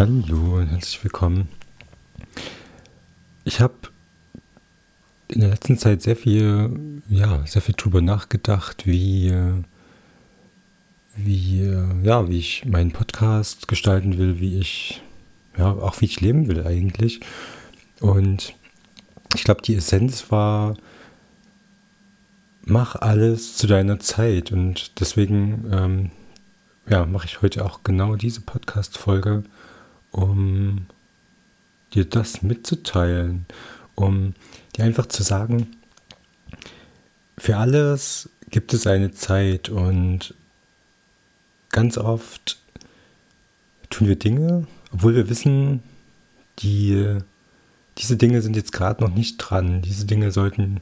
Hallo und herzlich willkommen. Ich habe in der letzten Zeit sehr viel, ja, sehr viel drüber nachgedacht, wie, wie, ja, wie ich meinen Podcast gestalten will, wie ich, ja, auch wie ich leben will eigentlich. Und ich glaube, die Essenz war, mach alles zu deiner Zeit. Und deswegen, ähm, ja, mache ich heute auch genau diese Podcast-Folge um dir das mitzuteilen, um dir einfach zu sagen, für alles gibt es eine Zeit und ganz oft tun wir Dinge, obwohl wir wissen, die, diese Dinge sind jetzt gerade noch nicht dran. Diese Dinge sollten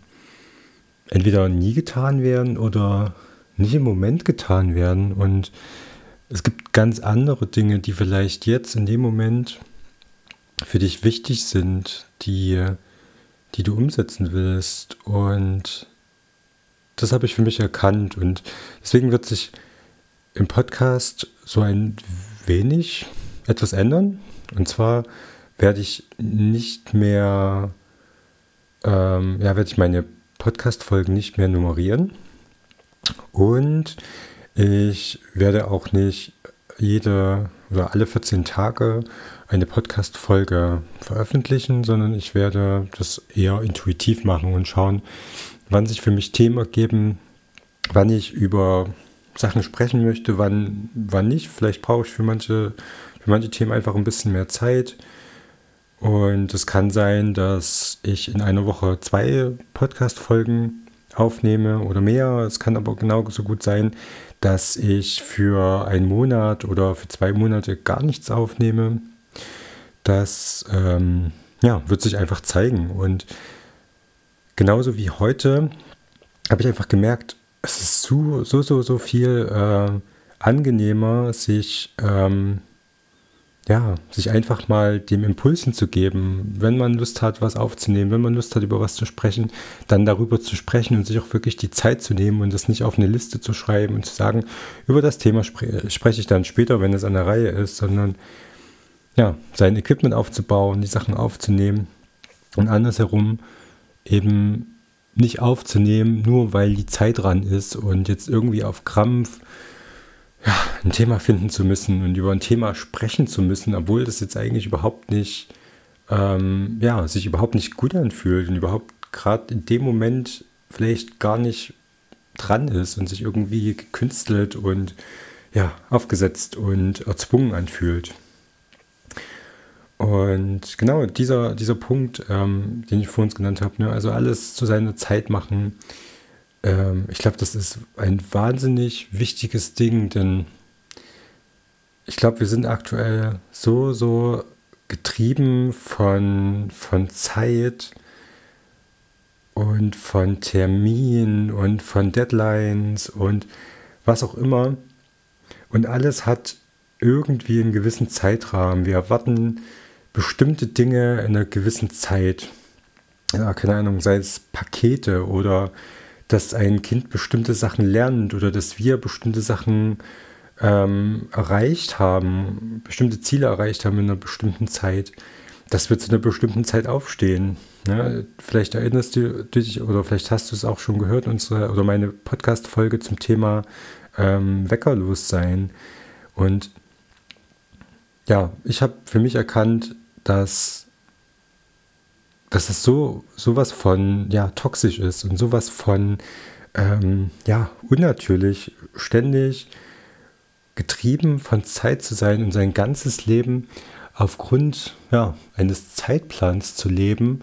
entweder nie getan werden oder nicht im Moment getan werden. Und es gibt ganz andere Dinge, die vielleicht jetzt in dem Moment für dich wichtig sind, die, die du umsetzen willst. Und das habe ich für mich erkannt. Und deswegen wird sich im Podcast so ein wenig etwas ändern. Und zwar werde ich nicht mehr, ähm, ja, werde ich meine Podcast-Folgen nicht mehr nummerieren. Und ich werde auch nicht jede oder alle 14 Tage eine Podcast-Folge veröffentlichen, sondern ich werde das eher intuitiv machen und schauen, wann sich für mich Themen ergeben, wann ich über Sachen sprechen möchte, wann, wann nicht. Vielleicht brauche ich für manche, für manche Themen einfach ein bisschen mehr Zeit. Und es kann sein, dass ich in einer Woche zwei Podcast-Folgen aufnehme oder mehr. Es kann aber genauso gut sein, dass ich für einen Monat oder für zwei Monate gar nichts aufnehme. Das ähm, ja, wird sich einfach zeigen. Und genauso wie heute habe ich einfach gemerkt, es ist so, so, so, so viel äh, angenehmer, sich ähm, ja, sich einfach mal dem Impulsen zu geben, wenn man Lust hat, was aufzunehmen, wenn man Lust hat, über was zu sprechen, dann darüber zu sprechen und sich auch wirklich die Zeit zu nehmen und das nicht auf eine Liste zu schreiben und zu sagen, über das Thema spre spreche ich dann später, wenn es an der Reihe ist, sondern ja, sein Equipment aufzubauen, die Sachen aufzunehmen und andersherum eben nicht aufzunehmen, nur weil die Zeit dran ist und jetzt irgendwie auf Krampf ja, ein Thema finden zu müssen und über ein Thema sprechen zu müssen, obwohl das jetzt eigentlich überhaupt nicht, ähm, ja, sich überhaupt nicht gut anfühlt und überhaupt gerade in dem Moment vielleicht gar nicht dran ist und sich irgendwie gekünstelt und ja, aufgesetzt und erzwungen anfühlt. Und genau dieser, dieser Punkt, ähm, den ich vor uns genannt habe, ne, also alles zu seiner Zeit machen, ähm, ich glaube, das ist ein wahnsinnig wichtiges Ding, denn ich glaube, wir sind aktuell so, so getrieben von, von Zeit und von Terminen und von Deadlines und was auch immer. Und alles hat irgendwie einen gewissen Zeitrahmen. Wir erwarten bestimmte Dinge in einer gewissen Zeit. Ja, keine Ahnung, sei es Pakete oder dass ein Kind bestimmte Sachen lernt oder dass wir bestimmte Sachen ähm, erreicht haben, bestimmte Ziele erreicht haben in einer bestimmten Zeit, dass wir zu einer bestimmten Zeit aufstehen. Ne? Vielleicht erinnerst du dich oder vielleicht hast du es auch schon gehört, unsere oder meine Podcast-Folge zum Thema ähm, Weckerlos sein. Und ja, ich habe für mich erkannt, dass dass es so sowas von ja toxisch ist und sowas von ähm, ja unnatürlich ständig getrieben von Zeit zu sein und sein ganzes Leben aufgrund ja, eines Zeitplans zu leben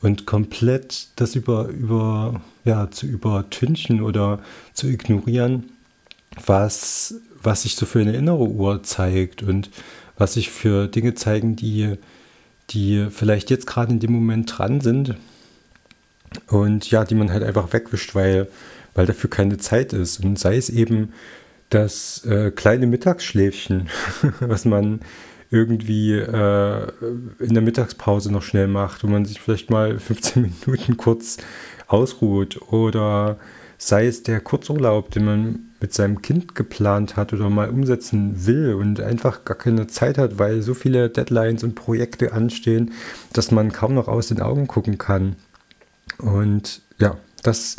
und komplett das über, über, ja, zu übertünchen oder zu ignorieren, was, was sich so für eine innere Uhr zeigt und was sich für Dinge zeigen, die die vielleicht jetzt gerade in dem Moment dran sind und ja, die man halt einfach wegwischt, weil, weil dafür keine Zeit ist. Und sei es eben das äh, kleine Mittagsschläfchen, was man irgendwie äh, in der Mittagspause noch schnell macht, wo man sich vielleicht mal 15 Minuten kurz ausruht oder sei es der Kurzurlaub, den man mit seinem Kind geplant hat oder mal umsetzen will und einfach gar keine Zeit hat, weil so viele Deadlines und Projekte anstehen, dass man kaum noch aus den Augen gucken kann. Und ja, das,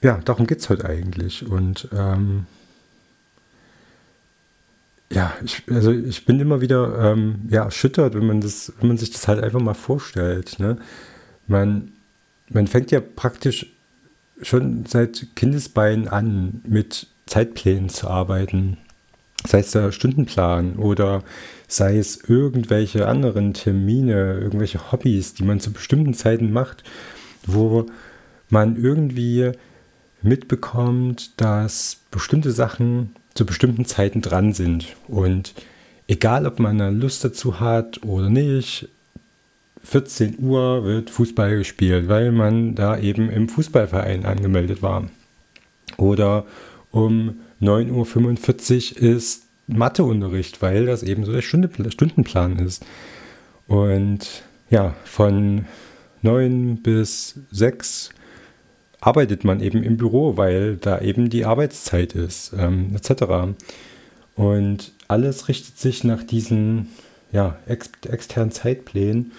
ja, darum geht es heute eigentlich. Und ähm, ja, ich, also ich bin immer wieder ähm, ja, erschüttert, wenn man, das, wenn man sich das halt einfach mal vorstellt. Ne? Man, man fängt ja praktisch schon seit Kindesbeinen an, mit Zeitplänen zu arbeiten. Sei es der Stundenplan oder sei es irgendwelche anderen Termine, irgendwelche Hobbys, die man zu bestimmten Zeiten macht, wo man irgendwie mitbekommt, dass bestimmte Sachen zu bestimmten Zeiten dran sind. Und egal, ob man eine Lust dazu hat oder nicht, 14 Uhr wird Fußball gespielt, weil man da eben im Fußballverein angemeldet war. Oder um 9.45 Uhr ist Matheunterricht, weil das eben so der Stundenplan ist. Und ja, von 9 bis 6 arbeitet man eben im Büro, weil da eben die Arbeitszeit ist, ähm, etc. Und alles richtet sich nach diesen ja, ex externen Zeitplänen.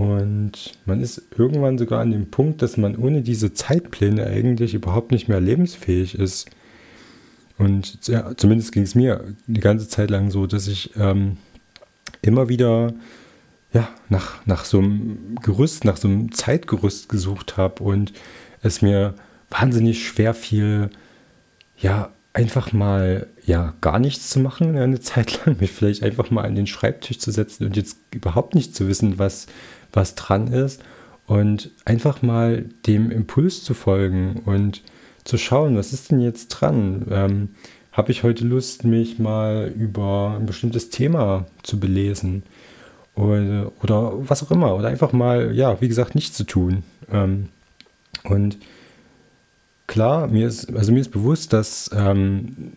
Und man ist irgendwann sogar an dem Punkt, dass man ohne diese Zeitpläne eigentlich überhaupt nicht mehr lebensfähig ist. Und ja, zumindest ging es mir die ganze Zeit lang so, dass ich ähm, immer wieder ja, nach, nach so einem Gerüst, nach so einem Zeitgerüst gesucht habe und es mir wahnsinnig schwer fiel, ja, einfach mal ja gar nichts zu machen eine Zeit lang, mich vielleicht einfach mal an den Schreibtisch zu setzen und jetzt überhaupt nicht zu wissen, was, was dran ist und einfach mal dem Impuls zu folgen und zu schauen, was ist denn jetzt dran? Ähm, Habe ich heute Lust, mich mal über ein bestimmtes Thema zu belesen oder, oder was auch immer oder einfach mal, ja, wie gesagt, nichts zu tun. Ähm, und klar, mir ist, also mir ist bewusst, dass, ähm,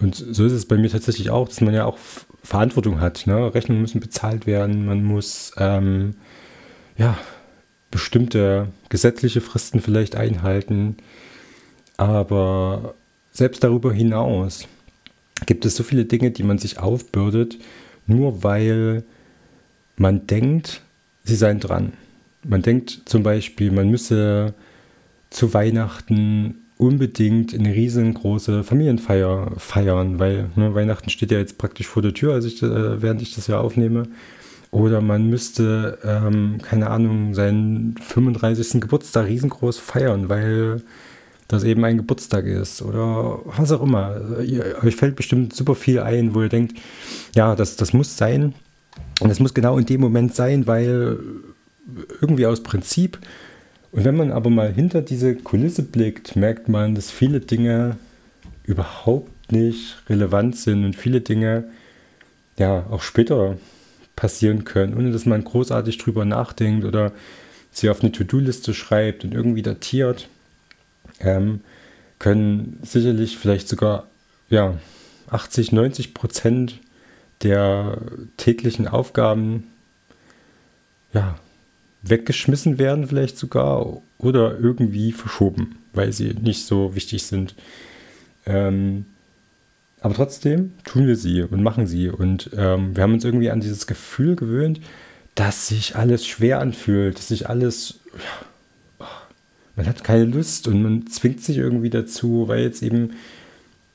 und so ist es bei mir tatsächlich auch, dass man ja auch Verantwortung hat. Ne? Rechnungen müssen bezahlt werden, man muss ähm, ja, bestimmte gesetzliche Fristen vielleicht einhalten. Aber selbst darüber hinaus gibt es so viele Dinge, die man sich aufbürdet, nur weil man denkt, sie seien dran. Man denkt zum Beispiel, man müsse zu Weihnachten unbedingt eine riesengroße Familienfeier feiern, weil ne, Weihnachten steht ja jetzt praktisch vor der Tür, als ich, äh, während ich das ja aufnehme. Oder man müsste, ähm, keine Ahnung, seinen 35. Geburtstag riesengroß feiern, weil das eben ein Geburtstag ist oder was auch immer. euch fällt bestimmt super viel ein, wo ihr denkt, ja, das, das muss sein. Und das muss genau in dem Moment sein, weil irgendwie aus Prinzip. Und wenn man aber mal hinter diese Kulisse blickt, merkt man, dass viele Dinge überhaupt nicht relevant sind und viele Dinge ja auch später passieren können, ohne dass man großartig drüber nachdenkt oder sie auf eine To-Do-Liste schreibt und irgendwie datiert, ähm, können sicherlich vielleicht sogar ja, 80, 90 Prozent der täglichen Aufgaben ja, weggeschmissen werden vielleicht sogar oder irgendwie verschoben, weil sie nicht so wichtig sind. Ähm, aber trotzdem tun wir sie und machen sie. Und ähm, wir haben uns irgendwie an dieses Gefühl gewöhnt, dass sich alles schwer anfühlt, dass sich alles, ja, man hat keine Lust und man zwingt sich irgendwie dazu, weil jetzt eben,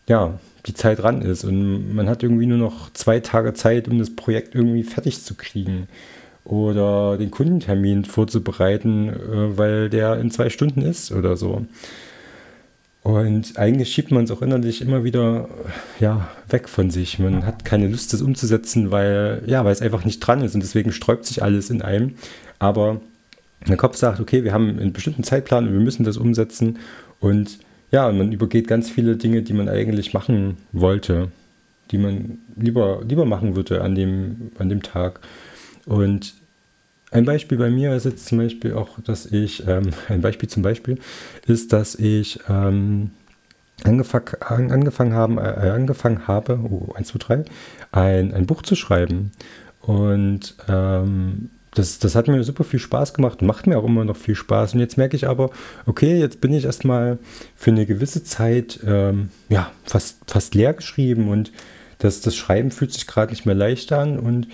ja, die Zeit dran ist und man hat irgendwie nur noch zwei Tage Zeit, um das Projekt irgendwie fertig zu kriegen oder den Kundentermin vorzubereiten, äh, weil der in zwei Stunden ist oder so. Und eigentlich schiebt man es auch innerlich immer wieder ja, weg von sich. Man hat keine Lust, das umzusetzen, weil, ja, weil es einfach nicht dran ist und deswegen sträubt sich alles in einem. Aber der Kopf sagt, okay, wir haben einen bestimmten Zeitplan und wir müssen das umsetzen. Und ja, man übergeht ganz viele Dinge, die man eigentlich machen wollte, die man lieber, lieber machen würde an dem, an dem Tag. Und ein Beispiel bei mir ist jetzt zum Beispiel auch, dass ich, ähm, ein Beispiel zum Beispiel ist, dass ich ähm, angefang, angefangen, haben, äh, angefangen habe, oh, 1, 2, 3, ein, ein Buch zu schreiben. Und ähm, das, das hat mir super viel Spaß gemacht und macht mir auch immer noch viel Spaß. Und jetzt merke ich aber, okay, jetzt bin ich erstmal für eine gewisse Zeit ähm, ja, fast, fast leer geschrieben und das, das Schreiben fühlt sich gerade nicht mehr leicht an. Und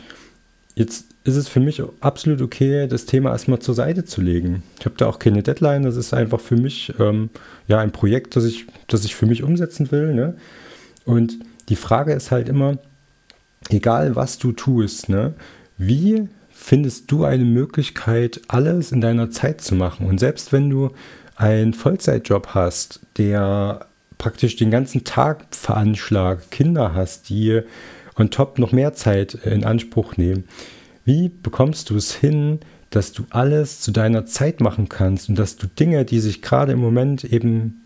jetzt ist es für mich absolut okay, das Thema erstmal zur Seite zu legen. Ich habe da auch keine Deadline, das ist einfach für mich ähm, ja ein Projekt, das ich, das ich für mich umsetzen will. Ne? Und die Frage ist halt immer, egal was du tust, ne, wie findest du eine Möglichkeit, alles in deiner Zeit zu machen? Und selbst wenn du einen Vollzeitjob hast, der praktisch den ganzen Tag veranschlagt, Kinder hast, die on top noch mehr Zeit in Anspruch nehmen, wie bekommst du es hin, dass du alles zu deiner Zeit machen kannst und dass du Dinge, die sich gerade im Moment eben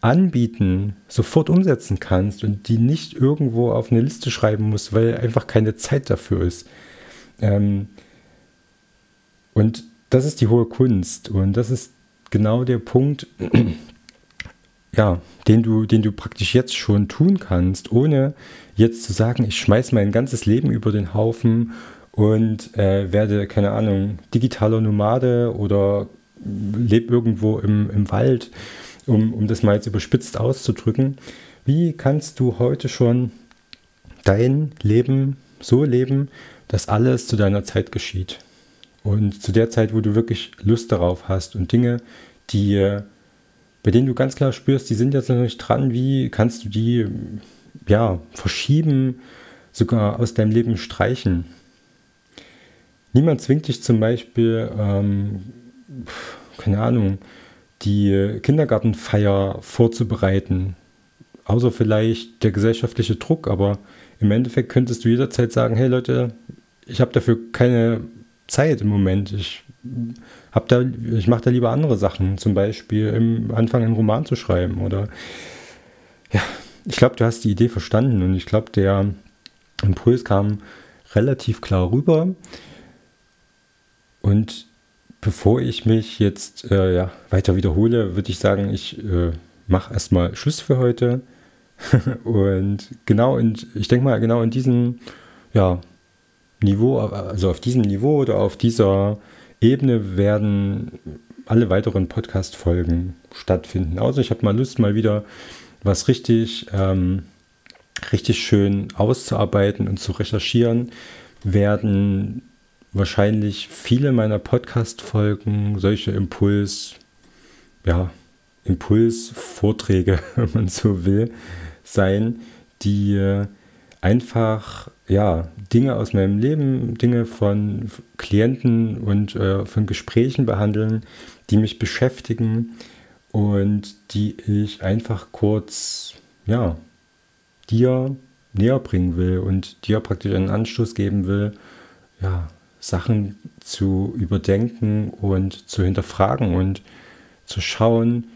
anbieten, sofort umsetzen kannst und die nicht irgendwo auf eine Liste schreiben musst, weil einfach keine Zeit dafür ist. Ähm, und das ist die hohe Kunst und das ist genau der Punkt, ja, den du, den du praktisch jetzt schon tun kannst, ohne jetzt zu sagen, ich schmeiße mein ganzes Leben über den Haufen und äh, werde, keine Ahnung, digitaler Nomade oder lebe irgendwo im, im Wald um, um das mal jetzt überspitzt auszudrücken, wie kannst du heute schon dein Leben so leben, dass alles zu deiner Zeit geschieht? Und zu der Zeit, wo du wirklich Lust darauf hast und Dinge, die, bei denen du ganz klar spürst, die sind jetzt noch nicht dran, wie kannst du die ja, verschieben, sogar aus deinem Leben streichen? Niemand zwingt dich zum Beispiel, ähm, keine Ahnung, die Kindergartenfeier vorzubereiten. Außer vielleicht der gesellschaftliche Druck, aber im Endeffekt könntest du jederzeit sagen, hey Leute, ich habe dafür keine Zeit im Moment. Ich, da, ich mache da lieber andere Sachen, zum Beispiel im Anfang einen Roman zu schreiben. Oder ja, ich glaube, du hast die Idee verstanden und ich glaube, der Impuls kam relativ klar rüber. Und bevor ich mich jetzt äh, ja, weiter wiederhole, würde ich sagen, ich äh, mache erstmal Schluss für heute. und genau, in, ich denke mal, genau in diesem ja, Niveau, also auf diesem Niveau oder auf dieser Ebene werden alle weiteren Podcast-Folgen stattfinden. Also ich habe mal Lust, mal wieder was richtig, ähm, richtig schön auszuarbeiten und zu recherchieren, werden wahrscheinlich viele meiner Podcast-Folgen solche Impuls, ja, Impulsvorträge, wenn man so will, sein, die einfach ja, Dinge aus meinem Leben, Dinge von Klienten und äh, von Gesprächen behandeln, die mich beschäftigen und die ich einfach kurz, ja, dir näher bringen will und dir praktisch einen Anstoß geben will, ja, Sachen zu überdenken und zu hinterfragen und zu schauen,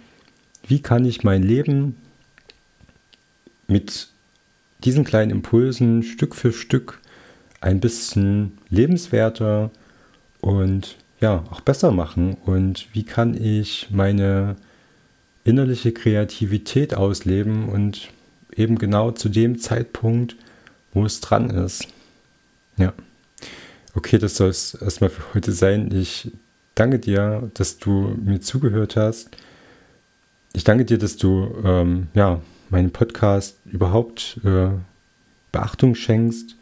wie kann ich mein Leben mit diesen kleinen Impulsen Stück für Stück ein bisschen lebenswerter und ja, auch besser machen und wie kann ich meine innerliche Kreativität ausleben und eben genau zu dem Zeitpunkt, wo es dran ist. Ja. Okay, das soll es erstmal für heute sein. Ich danke dir, dass du mir zugehört hast. Ich danke dir, dass du ähm, ja, meinem Podcast überhaupt äh, Beachtung schenkst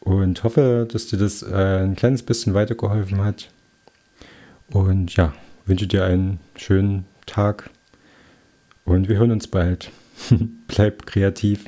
und hoffe, dass dir das äh, ein kleines bisschen weitergeholfen hat. Und ja, wünsche dir einen schönen Tag und wir hören uns bald. Bleib kreativ.